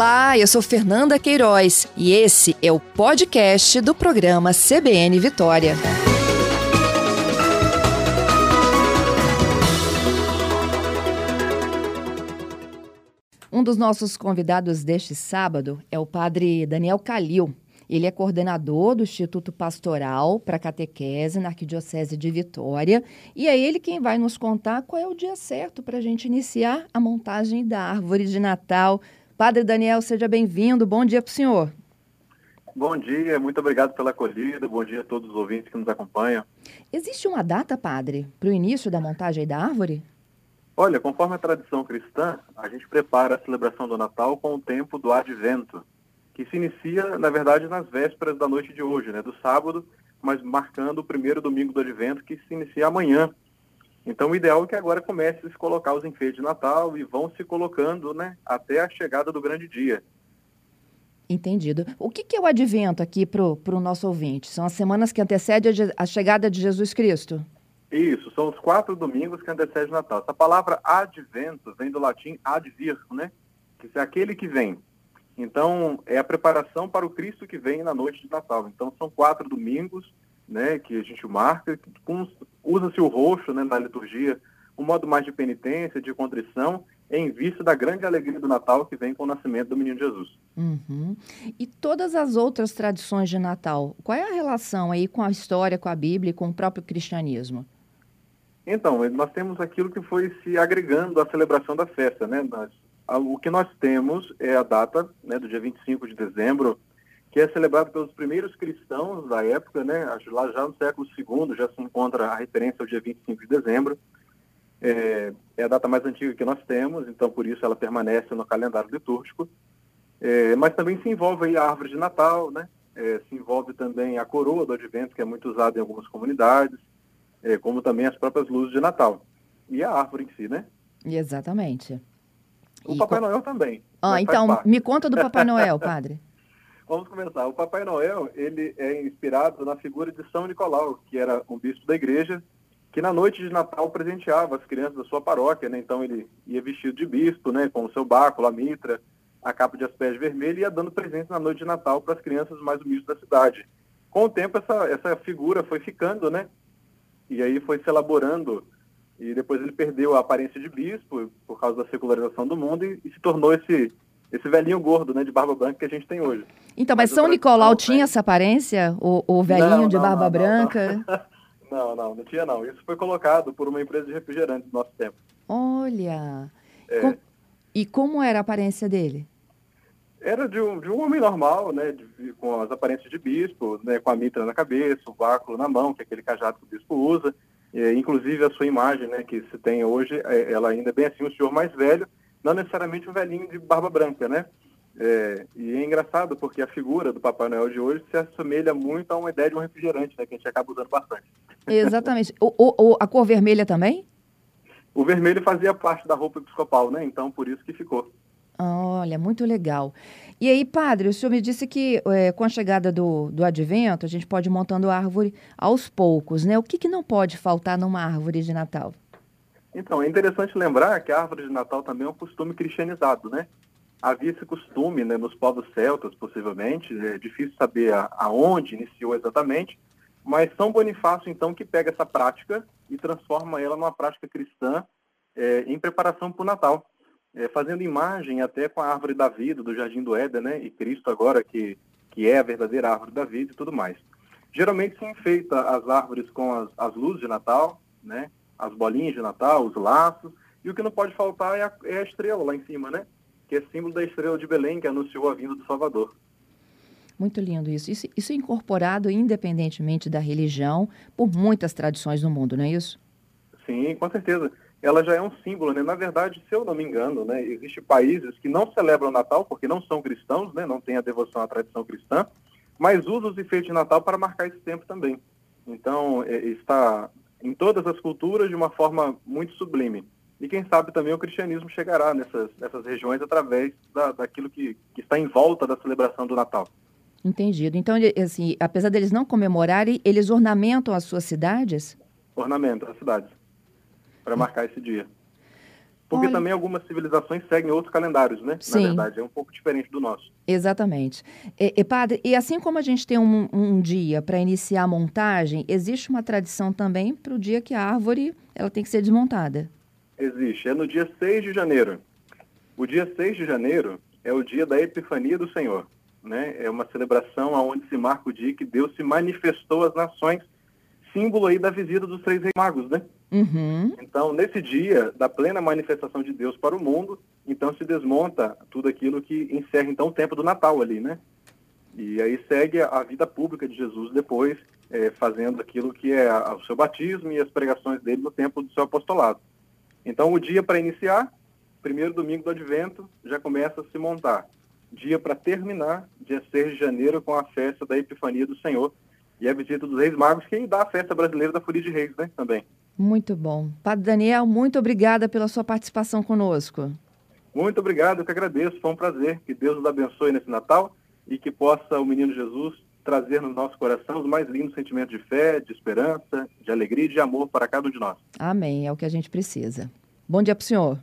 Olá, eu sou Fernanda Queiroz e esse é o podcast do programa CBN Vitória. Um dos nossos convidados deste sábado é o padre Daniel Calil. Ele é coordenador do Instituto Pastoral para Catequese na Arquidiocese de Vitória. E é ele quem vai nos contar qual é o dia certo para a gente iniciar a montagem da árvore de Natal. Padre Daniel, seja bem-vindo. Bom dia para o senhor. Bom dia, muito obrigado pela acolhida. Bom dia a todos os ouvintes que nos acompanham. Existe uma data, padre, para o início da montagem da árvore? Olha, conforme a tradição cristã, a gente prepara a celebração do Natal com o tempo do Advento, que se inicia, na verdade, nas vésperas da noite de hoje, né, do sábado, mas marcando o primeiro domingo do Advento, que se inicia amanhã. Então, o ideal é que agora comece a se colocar os enfeites de Natal e vão se colocando né, até a chegada do grande dia. Entendido. O que, que é o advento aqui para o nosso ouvinte? São as semanas que antecedem a chegada de Jesus Cristo? Isso, são os quatro domingos que antecedem o Natal. Essa palavra advento vem do latim advir, né? Que é aquele que vem. Então, é a preparação para o Cristo que vem na noite de Natal. Então, são quatro domingos, né, que a gente marca, usa-se o roxo, né, na liturgia, um modo mais de penitência, de contrição, em vista da grande alegria do Natal que vem com o nascimento do menino Jesus. Uhum. E todas as outras tradições de Natal, qual é a relação aí com a história, com a Bíblia e com o próprio cristianismo? Então, nós temos aquilo que foi se agregando à celebração da festa, né? Nós o que nós temos é a data né, do dia 25 de dezembro, que é celebrado pelos primeiros cristãos da época, né, lá já no século II já se encontra a referência ao dia 25 de dezembro. É, é, a data mais antiga que nós temos, então por isso ela permanece no calendário litúrgico. É, mas também se envolve aí a árvore de Natal, né? É, se envolve também a coroa do advento, que é muito usada em algumas comunidades, é, como também as próprias luzes de Natal. E a árvore em si, né? Exatamente. O e Papai Noel também. Ah, então me conta do Papai Noel, padre. Vamos começar. O Papai Noel, ele é inspirado na figura de São Nicolau, que era um bispo da igreja, que na noite de Natal presenteava as crianças da sua paróquia, né? Então ele ia vestido de bispo, né? Com o seu báculo, a mitra, a capa de aspés vermelho e ia dando presente na noite de Natal para as crianças mais humildes da cidade. Com o tempo, essa, essa figura foi ficando, né? E aí foi se elaborando e depois ele perdeu a aparência de bispo por causa da secularização do mundo e, e se tornou esse esse velhinho gordo, né, de barba branca que a gente tem hoje. Então, mas, mas São Nicolau tinha essa aparência? O, o velhinho não, de não, barba não, branca? Não. não, não, tinha não. Isso foi colocado por uma empresa de refrigerante no nosso tempo. Olha! É. Com... E como era a aparência dele? Era de um, de um homem normal, né, de, com as aparências de bispo, né, com a mitra na cabeça, o báculo na mão, que é aquele cajado que o bispo usa. É, inclusive a sua imagem, né, que se tem hoje, é, ela ainda é bem assim, um senhor mais velho, não necessariamente um velhinho de barba branca, né? É, e é engraçado porque a figura do Papai Noel de hoje se assemelha muito a uma ideia de um refrigerante, né, que a gente acaba usando bastante. Exatamente. o, o, a cor vermelha também? O vermelho fazia parte da roupa episcopal, né? Então por isso que ficou. Olha, muito legal. E aí, padre, o senhor me disse que é, com a chegada do, do advento, a gente pode ir montando árvore aos poucos, né? O que, que não pode faltar numa árvore de Natal? Então, é interessante lembrar que a árvore de Natal também é um costume cristianizado, né? Havia esse costume né, nos povos celtas, possivelmente, é difícil saber aonde iniciou exatamente, mas São Bonifácio, então, que pega essa prática e transforma ela numa prática cristã é, em preparação para o Natal é, fazendo imagem até com a árvore da vida do Jardim do Éden, né? E Cristo agora que, que é a verdadeira árvore da vida e tudo mais. Geralmente se enfeita as árvores com as, as luzes de Natal, né? As bolinhas de Natal, os laços. E o que não pode faltar é a, é a estrela lá em cima, né? Que é símbolo da estrela de Belém, que anunciou a vinda do Salvador. Muito lindo isso. isso. Isso é incorporado independentemente da religião por muitas tradições no mundo, não é isso? Sim, com certeza ela já é um símbolo, né? Na verdade, se eu não me engano, né, existem países que não celebram Natal porque não são cristãos, né, não têm a devoção à tradição cristã, mas usam os enfeites de Natal para marcar esse tempo também. Então, é, está em todas as culturas de uma forma muito sublime. E quem sabe também o cristianismo chegará nessas, nessas regiões através da, daquilo que, que está em volta da celebração do Natal. Entendido. Então, assim, apesar deles não comemorarem, eles ornamentam as suas cidades? Ornamentam as cidades para marcar esse dia. Porque Olha. também algumas civilizações seguem outros calendários, né? Sim. Na verdade, é um pouco diferente do nosso. Exatamente. E, e, padre, e assim como a gente tem um, um dia para iniciar a montagem, existe uma tradição também para o dia que a árvore ela tem que ser desmontada. Existe. É no dia 6 de janeiro. O dia 6 de janeiro é o dia da Epifania do Senhor. Né? É uma celebração onde se marca o dia que Deus se manifestou às nações, símbolo aí da visita dos três reis magos, né? Uhum. Então, nesse dia da plena manifestação de Deus para o mundo, então se desmonta tudo aquilo que encerra então o tempo do Natal ali, né? E aí segue a vida pública de Jesus depois, é, fazendo aquilo que é a, o seu batismo e as pregações dele no tempo do seu apostolado. Então, o dia para iniciar, primeiro domingo do Advento, já começa a se montar. Dia para terminar, dia 6 de janeiro, com a festa da Epifania do Senhor e a visita dos Reis Magos, que dá a festa brasileira da Folia de Reis, né, também. Muito bom. Padre Daniel, muito obrigada pela sua participação conosco. Muito obrigado, eu que agradeço. Foi um prazer. Que Deus nos abençoe nesse Natal e que possa o menino Jesus trazer no nosso coração os mais lindos sentimentos de fé, de esperança, de alegria e de amor para cada um de nós. Amém. É o que a gente precisa. Bom dia para o senhor.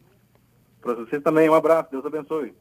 Para vocês também, um abraço. Deus abençoe.